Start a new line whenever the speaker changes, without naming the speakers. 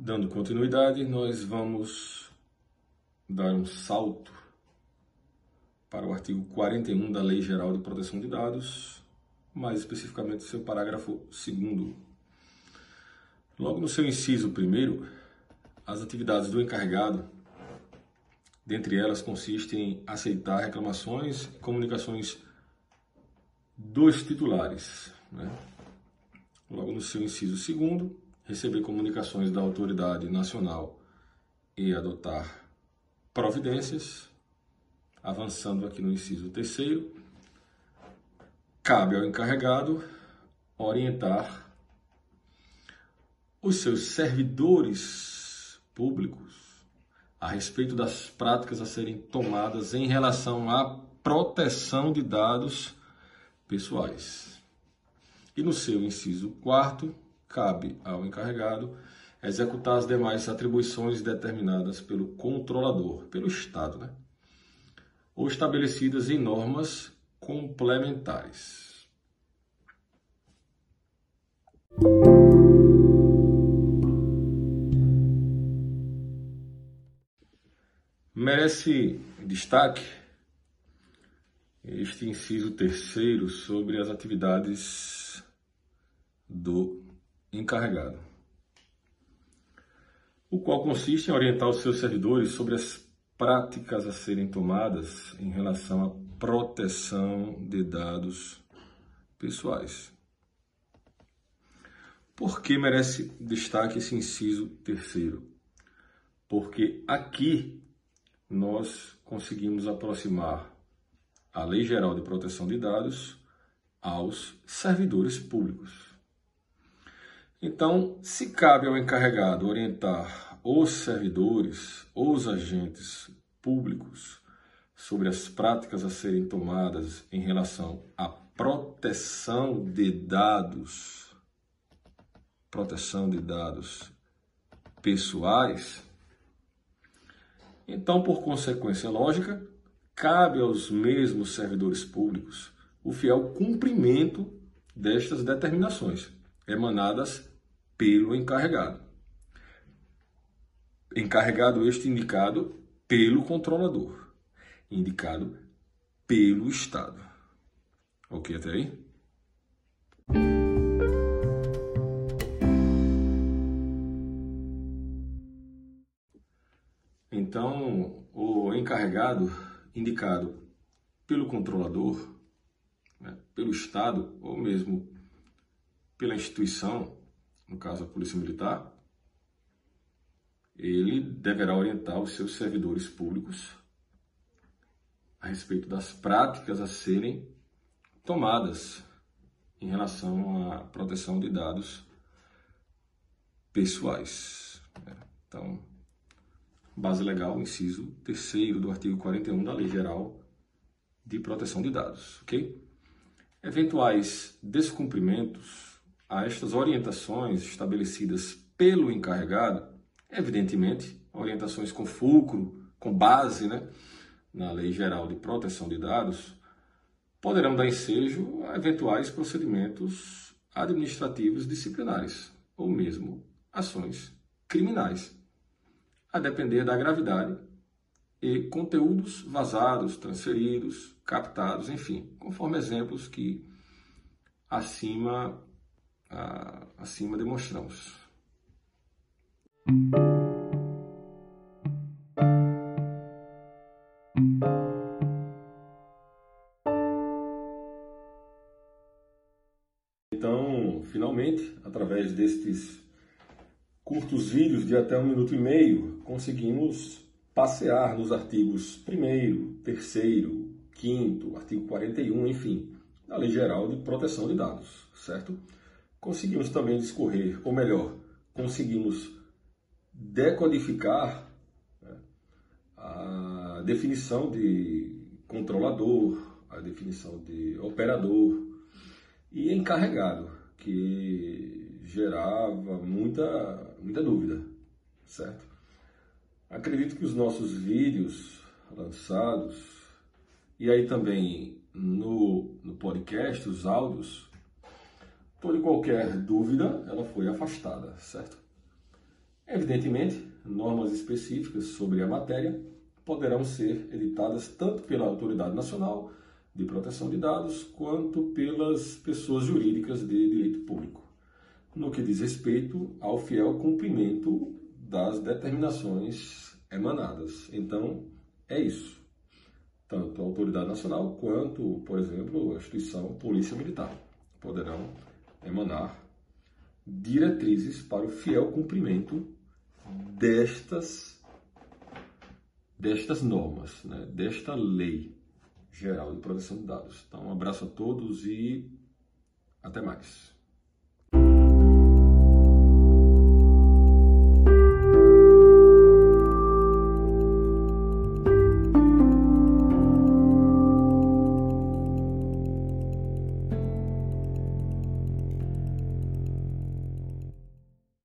Dando continuidade, nós vamos dar um salto para o artigo 41 da Lei Geral de Proteção de Dados, mais especificamente seu parágrafo 2 Logo no seu inciso primeiro, as atividades do encarregado, dentre elas consistem em aceitar reclamações e comunicações dos titulares. Né? Logo no seu inciso segundo, receber comunicações da autoridade nacional e adotar providências. Avançando aqui no inciso terceiro, cabe ao encarregado orientar os seus servidores públicos a respeito das práticas a serem tomadas em relação à proteção de dados pessoais. E no seu inciso quarto, cabe ao encarregado executar as demais atribuições determinadas pelo controlador, pelo Estado, né? ou estabelecidas em normas complementares. Merece destaque este inciso terceiro sobre as atividades do encarregado, o qual consiste em orientar os seus servidores sobre as práticas a serem tomadas em relação à proteção de dados pessoais. Por que merece destaque esse inciso terceiro? Porque aqui nós conseguimos aproximar a Lei Geral de Proteção de Dados aos servidores públicos. Então, se cabe ao encarregado orientar os servidores, os agentes públicos sobre as práticas a serem tomadas em relação à proteção de dados, proteção de dados pessoais, então, por consequência lógica, cabe aos mesmos servidores públicos o fiel cumprimento destas determinações emanadas pelo encarregado. Encarregado este indicado pelo controlador, indicado pelo Estado. Ok até aí? Então, o encarregado indicado pelo controlador, né, pelo Estado ou mesmo pela instituição no caso a Polícia Militar, ele deverá orientar os seus servidores públicos a respeito das práticas a serem tomadas em relação à proteção de dados pessoais. Então, base legal, inciso 3 do artigo 41 da Lei Geral de Proteção de Dados, ok? Eventuais descumprimentos a estas orientações estabelecidas pelo encarregado, evidentemente, orientações com fulcro, com base né, na Lei Geral de Proteção de Dados, poderão dar ensejo a eventuais procedimentos administrativos disciplinares ou mesmo ações criminais, a depender da gravidade e conteúdos vazados, transferidos, captados, enfim, conforme exemplos que acima acima demonstramos. Então, finalmente, através destes curtos vídeos de até um minuto e meio, conseguimos passear nos artigos 1 3 5 artigo 41, enfim, da Lei Geral de Proteção de Dados, certo? Conseguimos também discorrer, ou melhor, conseguimos decodificar né, a definição de controlador, a definição de operador e encarregado, que gerava muita, muita dúvida, certo? Acredito que os nossos vídeos lançados e aí também no, no podcast, os áudios, Toda e qualquer dúvida, ela foi afastada, certo? Evidentemente, normas específicas sobre a matéria poderão ser editadas tanto pela Autoridade Nacional de Proteção de Dados quanto pelas pessoas jurídicas de direito público, no que diz respeito ao fiel cumprimento das determinações emanadas. Então, é isso. Tanto a Autoridade Nacional quanto, por exemplo, a instituição Polícia Militar poderão emanar diretrizes para o fiel cumprimento destas, destas normas, né? desta lei geral de proteção de dados. Então, um abraço a todos e até mais.